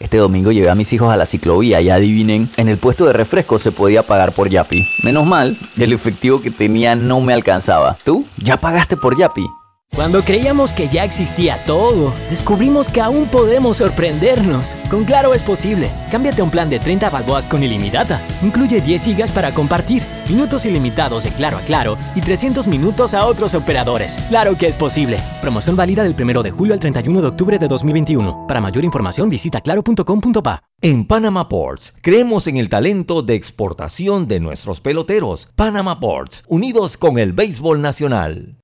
Este domingo llevé a mis hijos a la ciclovía y adivinen, en el puesto de refresco se podía pagar por Yapi. Menos mal, el efectivo que tenía no me alcanzaba. ¿Tú? ¿Ya pagaste por Yapi? Cuando creíamos que ya existía todo, descubrimos que aún podemos sorprendernos. Con Claro es posible. Cámbiate a un plan de 30 balboas con ilimitada. Incluye 10 gigas para compartir, minutos ilimitados de Claro a Claro y 300 minutos a otros operadores. Claro que es posible. Promoción válida del 1 de julio al 31 de octubre de 2021. Para mayor información visita claro.com.pa. En Panama Ports, creemos en el talento de exportación de nuestros peloteros. Panama Ports, unidos con el béisbol nacional.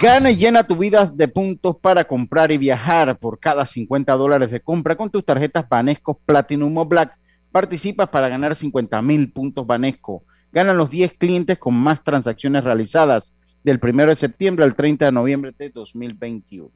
Gana y llena tu vida de puntos para comprar y viajar. Por cada 50 dólares de compra con tus tarjetas Banesco Platinum o Black, participas para ganar 50 mil puntos Banesco. Ganan los 10 clientes con más transacciones realizadas del 1 de septiembre al 30 de noviembre de 2021.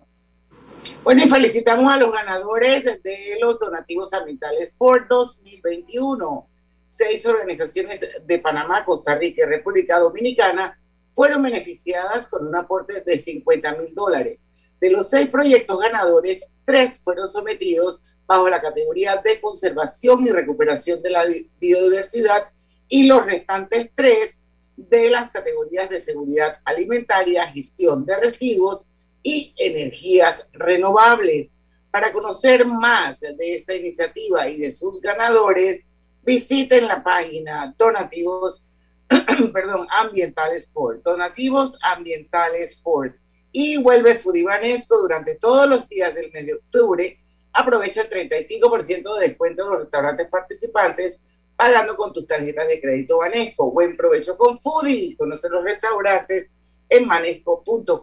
Bueno, y felicitamos a los ganadores de los donativos ambientales por 2021. Seis organizaciones de Panamá, Costa Rica y República Dominicana fueron beneficiadas con un aporte de 50 mil dólares De los seis proyectos ganadores, tres fueron sometidos bajo la categoría de conservación y recuperación de la biodiversidad y los restantes tres de las categorías de seguridad alimentaria, gestión de residuos y energías renovables. Para conocer más de esta iniciativa y de sus ganadores, visiten la página Donativos, perdón, Ambientales Ford, Donativos Ambientales Ford. Y vuelve Fudibanesco durante todos los días del mes de octubre. Aprovecha el 35% de descuento en los restaurantes participantes pagando con tus tarjetas de crédito Banesco. Buen provecho con Foodie. Conoce los restaurantes en manesco.com.pa.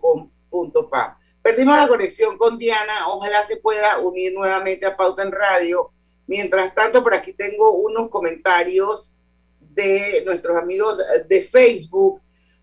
Perdimos la conexión con Diana. Ojalá se pueda unir nuevamente a Pauta en Radio. Mientras tanto, por aquí tengo unos comentarios de nuestros amigos de Facebook.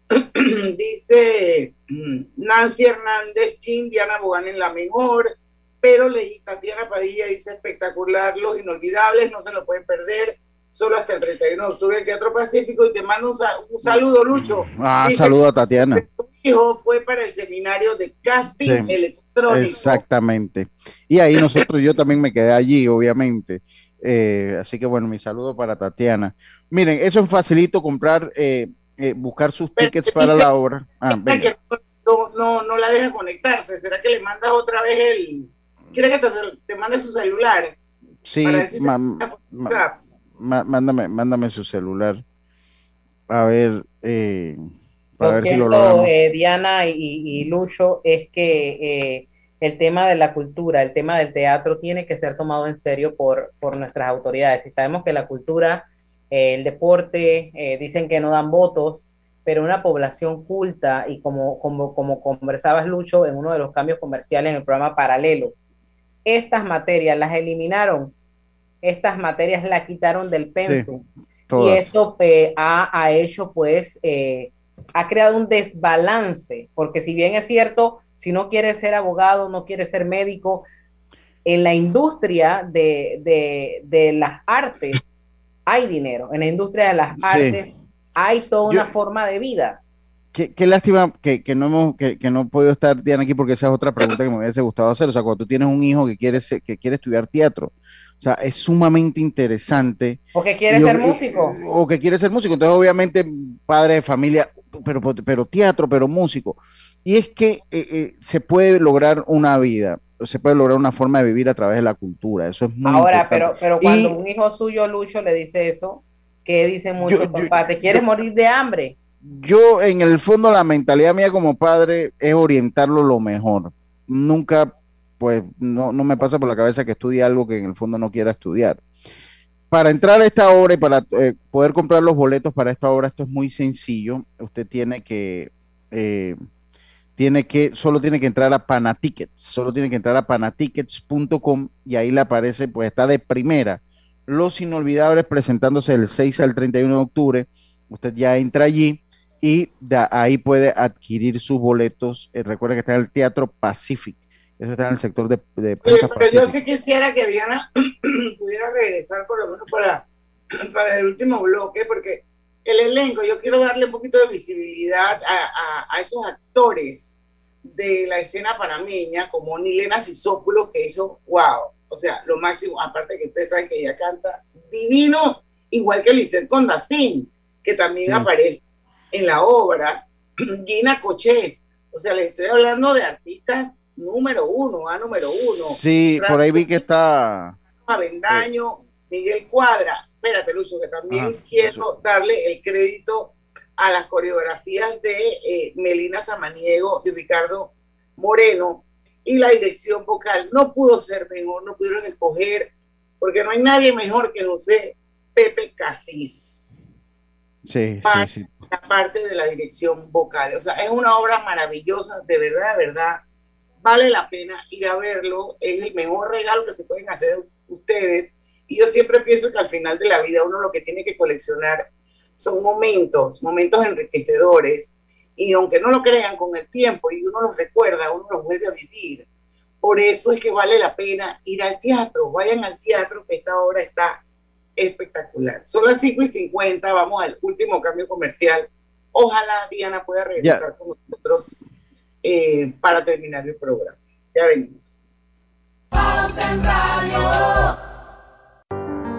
Dice mm, Nancy Hernández, Chin, Diana Bogán en la mejor, pero leí Tatiana Padilla, dice espectacular, los inolvidables, no se lo pueden perder solo hasta el 31 de octubre en Teatro Pacífico y te mando un, saludo, Lucho. Ah, saludo a Tatiana. Tu hijo fue para el seminario de casting electrónico. Exactamente. Y ahí nosotros, yo también me quedé allí, obviamente. Eh, así que bueno, mi saludo para Tatiana. Miren, eso es facilito comprar, eh, eh, buscar sus tickets para la obra. Ah, no, no, no, la deja conectarse. ¿Será que le mandas otra vez el... ¿Quiere que te, te mande su celular? Sí, mándame, mándame su celular. A ver, eh, para ver si lo eh, Diana y, Lucho, es que eh, el tema de la cultura, el tema del teatro tiene que ser tomado en serio por, por nuestras autoridades. Y sabemos que la cultura, el deporte, dicen que no dan votos, pero una población culta y como, como, como conversabas, Lucho, en uno de los cambios comerciales en el programa Paralelo, estas materias las eliminaron estas materias la quitaron del pensum. y eso ha, hecho, pues, eh, ha creado un desbalance, porque si bien es cierto, si no quiere ser abogado, no quiere ser médico, en la industria de, las artes hay dinero, en la industria de las artes hay toda una forma de vida. Qué, lástima que, no hemos, que, no he podido estar Diana aquí porque esa es otra pregunta que me hubiese gustado hacer. O sea, cuando tú tienes un hijo que quiere, que quiere estudiar teatro, o sea, es sumamente interesante. O que quiere ser músico. O que quiere ser músico. Entonces, obviamente, padre de familia, pero, pero teatro, pero músico. Y es que eh, eh, se puede lograr una vida, se puede lograr una forma de vivir a través de la cultura. Eso es muy Ahora, pero, pero cuando un hijo suyo, Lucho, le dice eso, ¿qué dice mucho, papá? ¿Te quieres morir de hambre? Yo, en el fondo, la mentalidad mía como padre es orientarlo lo mejor. Nunca pues no, me pasa por la cabeza que estudie algo que en el fondo no quiera estudiar. Para entrar a esta obra y para eh, poder comprar los boletos para esta obra, esto es muy sencillo. Usted tiene que, eh, tiene que, solo tiene que entrar a Panatickets, solo tiene que entrar a panatickets.com y ahí le aparece, pues está de primera. Los Inolvidables presentándose el 6 al 31 de octubre. Usted ya entra allí y ahí puede adquirir sus boletos. Eh, recuerda que está en el Teatro Pacific eso está en el sector de... pero yo sí quisiera que Diana pudiera regresar por lo menos para, para el último bloque, porque el elenco, yo quiero darle un poquito de visibilidad a, a, esos actores de la escena panameña, como Nilena Sisópulos, que hizo, wow, o sea, lo máximo, aparte que ustedes saben que ella canta divino, igual que Lisette Condacín, que también aparece en la obra, Gina Cochés, o sea, les estoy hablando de artistas número uno, a número uno. Sí, por ahí vi que está. Avendaño, Miguel Cuadra. Espérate, Lucho, que también quiero darle el crédito a las coreografías de eh, Melina Samaniego y Ricardo Moreno y la dirección vocal. No pudo ser mejor, no pudieron escoger, porque no hay nadie mejor que José Pepe Casís. Sí, sí, sí. La parte de la dirección vocal. O sea, es una obra maravillosa, de verdad, de verdad vale la pena ir a verlo, es el mejor regalo que se pueden hacer ustedes. Y yo siempre pienso que al final de la vida uno lo que tiene que coleccionar son momentos, momentos enriquecedores. Y aunque no lo crean con el tiempo y uno los recuerda, uno los vuelve a vivir. Por eso es que vale la pena ir al teatro. Vayan al teatro, que esta obra está espectacular. Son las 5 y 50, vamos al último cambio comercial. Ojalá Diana pueda regresar con nosotros eh, para terminar el programa. Ya venimos.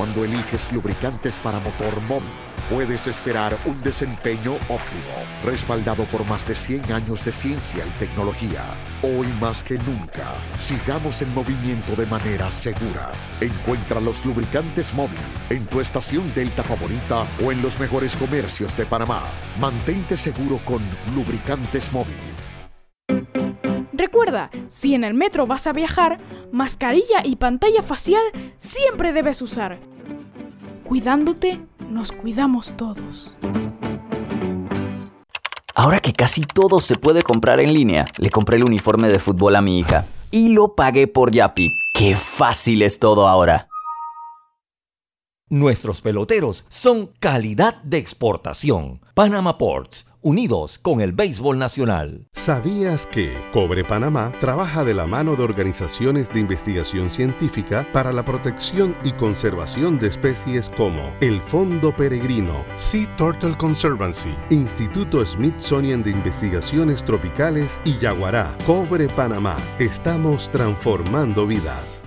Cuando eliges lubricantes para motor móvil, puedes esperar un desempeño óptimo, respaldado por más de 100 años de ciencia y tecnología. Hoy más que nunca, sigamos en movimiento de manera segura. Encuentra los lubricantes móvil en tu estación Delta favorita o en los mejores comercios de Panamá. Mantente seguro con lubricantes móvil. Recuerda, si en el metro vas a viajar, mascarilla y pantalla facial siempre debes usar. Cuidándote, nos cuidamos todos. Ahora que casi todo se puede comprar en línea, le compré el uniforme de fútbol a mi hija y lo pagué por Yapi. ¡Qué fácil es todo ahora! Nuestros peloteros son calidad de exportación. Panama Ports unidos con el béisbol nacional. ¿Sabías que Cobre Panamá trabaja de la mano de organizaciones de investigación científica para la protección y conservación de especies como el Fondo Peregrino, Sea Turtle Conservancy, Instituto Smithsonian de Investigaciones Tropicales y Yaguará? Cobre Panamá. Estamos transformando vidas.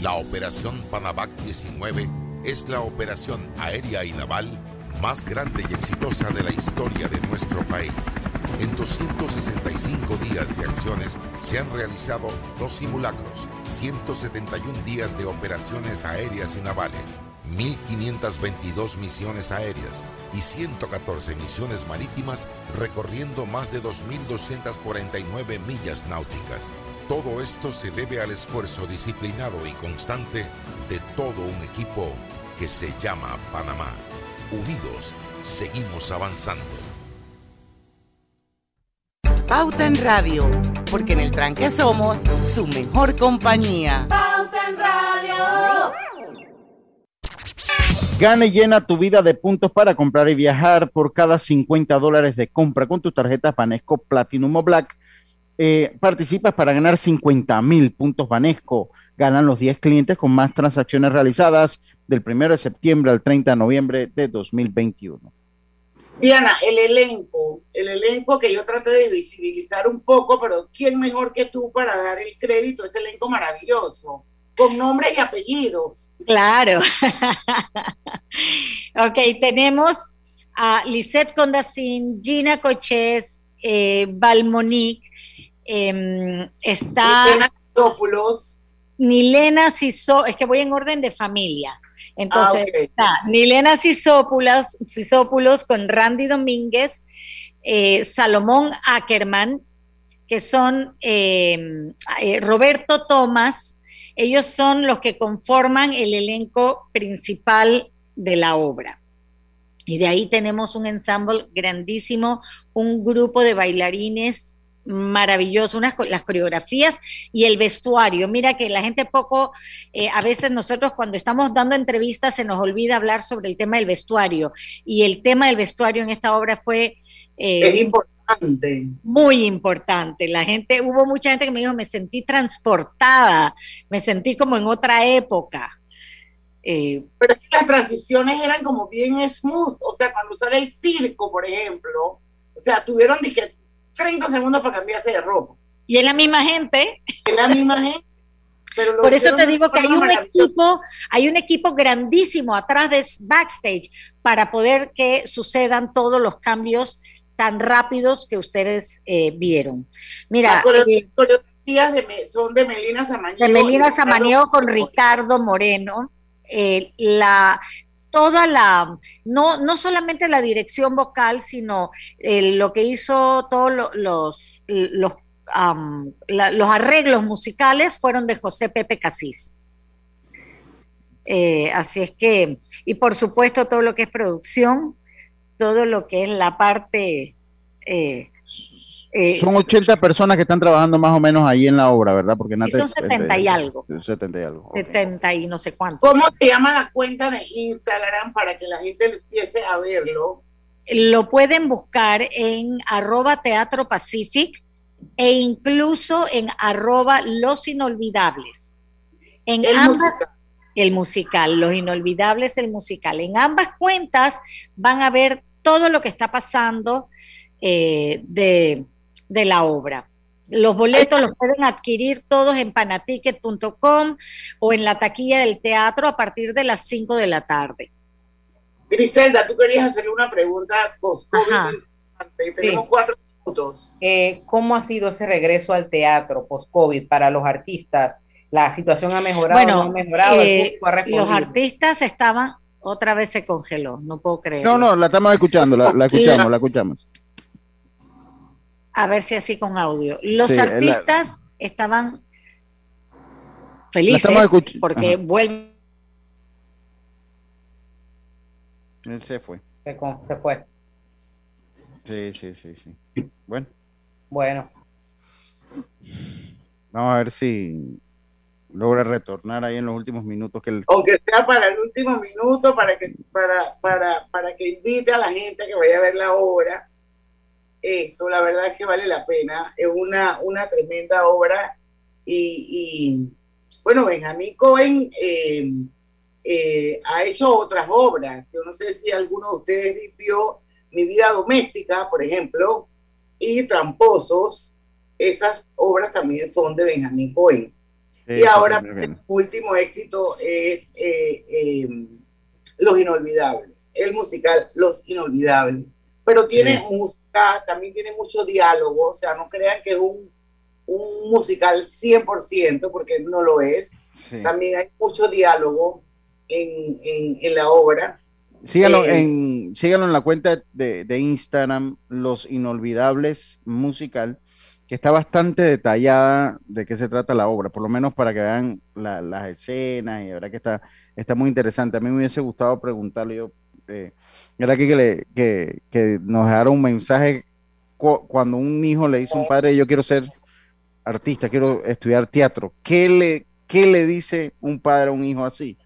La Operación Panamac 19 es la operación aérea y naval más grande y exitosa de la historia de nuestro país. En 265 días de acciones se han realizado dos simulacros, 171 días de operaciones aéreas y navales, 1.522 misiones aéreas y 114 misiones marítimas recorriendo más de 2.249 millas náuticas. Todo esto se debe al esfuerzo disciplinado y constante de todo un equipo que se llama Panamá. Unidos, seguimos avanzando. Pauta en Radio, porque en el tranque somos su mejor compañía. Pauta en Radio. Gane llena tu vida de puntos para comprar y viajar por cada 50 dólares de compra con tus tarjetas Banesco Platinum o Black. Eh, participas para ganar 50 mil puntos Banesco. Ganan los 10 clientes con más transacciones realizadas del 1 de septiembre al 30 de noviembre de 2021. Diana, el elenco, el elenco que yo traté de visibilizar un poco, pero ¿quién mejor que tú para dar el crédito? Ese elenco maravilloso, con nombres y apellidos. Claro. ok, tenemos a Lisette Condacín, Gina Cochés, eh, Balmonique, em, está... Milena Siso, es que voy en orden de familia. Entonces, Ah, ok. está Milena Sisópulos, Sisópulos con Randy Domínguez, eh, Salomón Ackerman, que son eh, eh, Roberto Tomás, ellos son los que conforman el elenco principal de la obra. Y de ahí tenemos un ensamble grandísimo, un grupo de bailarines maravilloso, unas, las coreografías y el vestuario. Mira que la gente poco, eh, a veces nosotros cuando estamos dando entrevistas se nos olvida hablar sobre el tema del vestuario. Y el tema del vestuario en esta obra fue... eh, Es importante. muy importante. La gente, hubo mucha gente que me dijo, me sentí transportada, me sentí como en otra época. Eh, Pero es que las transiciones eran como bien smooth, o sea, cuando sale el circo, por ejemplo, o sea, tuvieron dije, 30 segundos para cambiarse de ropa. y es la misma gente. Es la misma gente. Pero Por eso te digo que hay un equipo, hay un equipo grandísimo atrás de backstage para poder que sucedan todos los cambios tan rápidos que ustedes eh, vieron. Mira, eh, de son de Melina Samaniego. de Melina Samaniego con. Ricardo Moreno. Eh, la, toda la, no, no solamente la dirección vocal, sino eh, lo que hizo todos los, los, los arreglos musicales fueron de José Pepe Casís. Eh, así es que, y por supuesto todo lo que es producción, todo lo que es la parte... Eh, eh, son 80 personas que están trabajando más o menos ahí en la obra, ¿verdad? Porque son 70 y algo. 70 y algo. 70 y no sé cuánto. ¿Cómo se llama la cuenta de Instagram para que la gente empiece a verlo? Lo pueden buscar en arroba Teatro Pacific e incluso en arroba Los Inolvidables. En ambas, el musical, Los Inolvidables, el musical. En ambas cuentas van a ver todo lo que está pasando eh, de, la obra. Los boletos los pueden adquirir todos en panaticket.com o en la taquilla del teatro a partir de las 5 de la tarde. Griselda, tú querías hacerle una pregunta post-COVID. Tenemos cuatro minutos. Eh, ¿Cómo ha sido ese regreso al teatro post-COVID para los artistas? la situación ha mejorado, no ha mejorado, eh, los artistas estaban, otra vez se congeló, no puedo creer. No, no, la estamos escuchando, la, escuchamos, la escuchamos. A ver si así con audio. Los artistas estaban felices porque vuelven. Él se fue. Se, se fue. Sí, sí, sí, sí. Bueno. Bueno. Vamos a ver si logra retornar ahí en los últimos minutos. Que Aunque sea para el último minuto, para que, para, para, para que invite a la gente que vaya a ver la obra. Esto, la verdad es que vale la pena. Es una, una tremenda obra. Y, bueno, Benjamín Cohen eh, eh, ha hecho otras obras. Yo no sé si alguno de ustedes vio Mi vida doméstica, por ejemplo, y Tramposos. Esas obras también son de Benjamín Cohen y ahora el último éxito es eh, Los Inolvidables, el musical Los Inolvidables. Pero tiene música, también tiene mucho diálogo, o sea, no crean que es un, un musical 100%, porque no lo es. También hay mucho diálogo en, en, la obra. Síganlo, eh, en, síganlo en la cuenta de, de Instagram, Los Inolvidables Musical que está bastante detallada de qué se trata la obra, por lo menos para que vean las escenas y la verdad que está, está muy interesante. A mí me hubiese gustado preguntarle yo, eh, era aquí que, le, que, que nos dejara un mensaje cuando un hijo le dice a un padre, yo quiero ser artista, quiero estudiar teatro, ¿qué le, qué le dice un padre a un hijo así?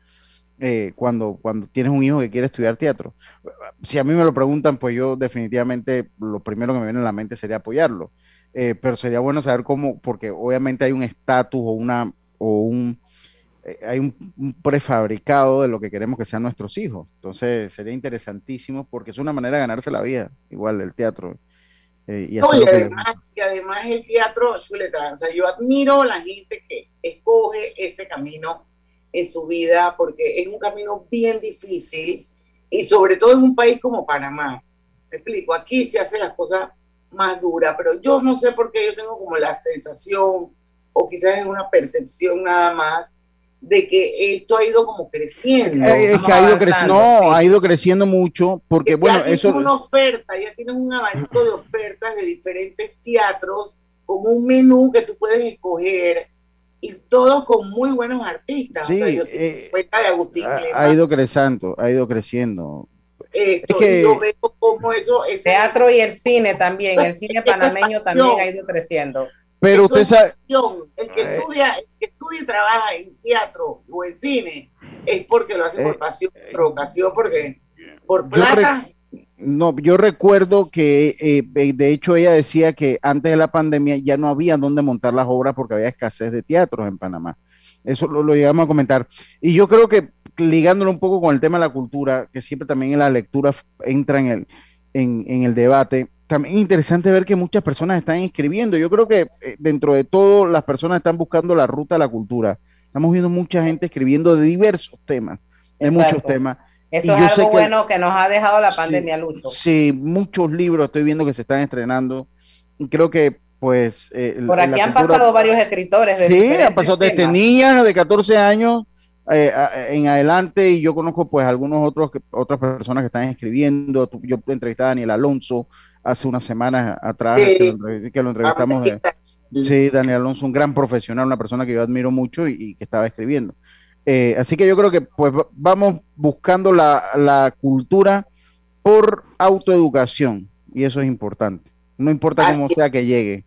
Eh, cuando, cuando tienes un hijo que quiere estudiar teatro. Si a mí me lo preguntan, pues yo definitivamente lo primero que me viene a la mente sería apoyarlo. Eh, pero sería bueno saber cómo, porque obviamente hay un estatus o una o un hay un, prefabricado de lo que queremos que sean nuestros hijos. Entonces sería interesantísimo porque es una manera de ganarse la vida, igual el teatro. Eh, y, además, además el teatro, chuleta, o sea, yo admiro a la gente que escoge ese camino en su vida porque es un camino bien difícil y sobre todo en un país como Panamá. Me explico, aquí se hacen las cosas más dura, pero yo no sé por qué yo tengo como la sensación, o quizás es una percepción nada más, de que esto ha ido como creciendo. Eh, es que ha ido creciendo, no, ha ido creciendo mucho, porque bueno, ya eso... una oferta, ya tienes un abanico de ofertas de diferentes teatros, con un menú que tú puedes escoger, y todos con muy buenos artistas. Sí, eh, ha, ido creciendo, ha ido creciendo. Esto, que... yo veo como eso... Teatro y el cine también, el cine panameño también ha ido creciendo. Pero usted sabe... El que, eh. estudia, el que estudia y trabaja en teatro o en cine es porque lo hace por eh, pasión, por vocación, porque por plata... No, yo recuerdo que eh, de hecho ella decía que antes de la pandemia ya no había dónde montar las obras porque había escasez de teatros en Panamá. Eso lo, lo llegamos a comentar. Y yo creo que ligándolo un poco con el tema de la cultura, que siempre también en la lectura entra en el, en, el debate, también es interesante ver que muchas personas están escribiendo. Yo creo que eh, dentro de todo las personas están buscando la ruta de la cultura. Estamos viendo mucha gente escribiendo de diversos temas, de muchos temas. Eso es algo bueno que nos ha dejado la pandemia, Lucho. Sí, muchos libros estoy viendo que se están estrenando. Y creo que, pues. Eh, Por aquí han pasado varios escritores. De sí, han pasado desde niñas de 14 años eh, en adelante y yo conozco pues algunos otros otras personas que están escribiendo. Yo entrevisté a Daniel Alonso hace unas semanas atrás que, lo, entrevistamos. sí, Daniel Alonso, un gran profesional, una persona que yo admiro mucho y, que estaba escribiendo. Eh, así que yo creo que pues vamos buscando la, la cultura por autoeducación y eso es importante. No importa cómo sea que llegue.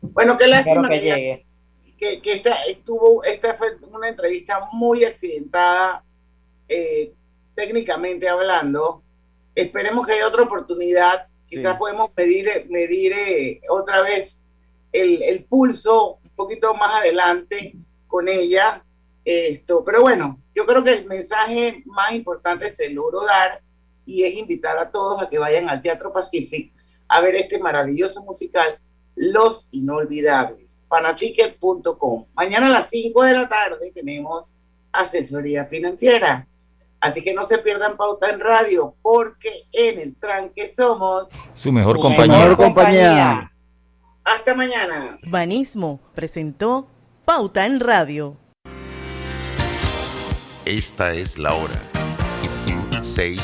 Bueno, qué lástima que, llegue que, esta, estuvo, esta fue una entrevista muy accidentada, eh, técnicamente hablando. Esperemos que haya otra oportunidad. Quizás podemos medir, medir eh, otra vez el, el, pulso un poquito más adelante con ella. Esto, pero bueno, yo creo que el mensaje más importante se logró dar y es invitar a todos a que vayan al Teatro Pacific a ver este maravilloso musical los Inolvidables. Panaticket.com. Mañana a las 5 de la tarde tenemos asesoría financiera. Así que no se pierdan pauta en radio, porque en el tranque somos su mejor compañía. compañía. Hasta mañana. Banismo presentó Pauta en Radio. Esta es la hora. 6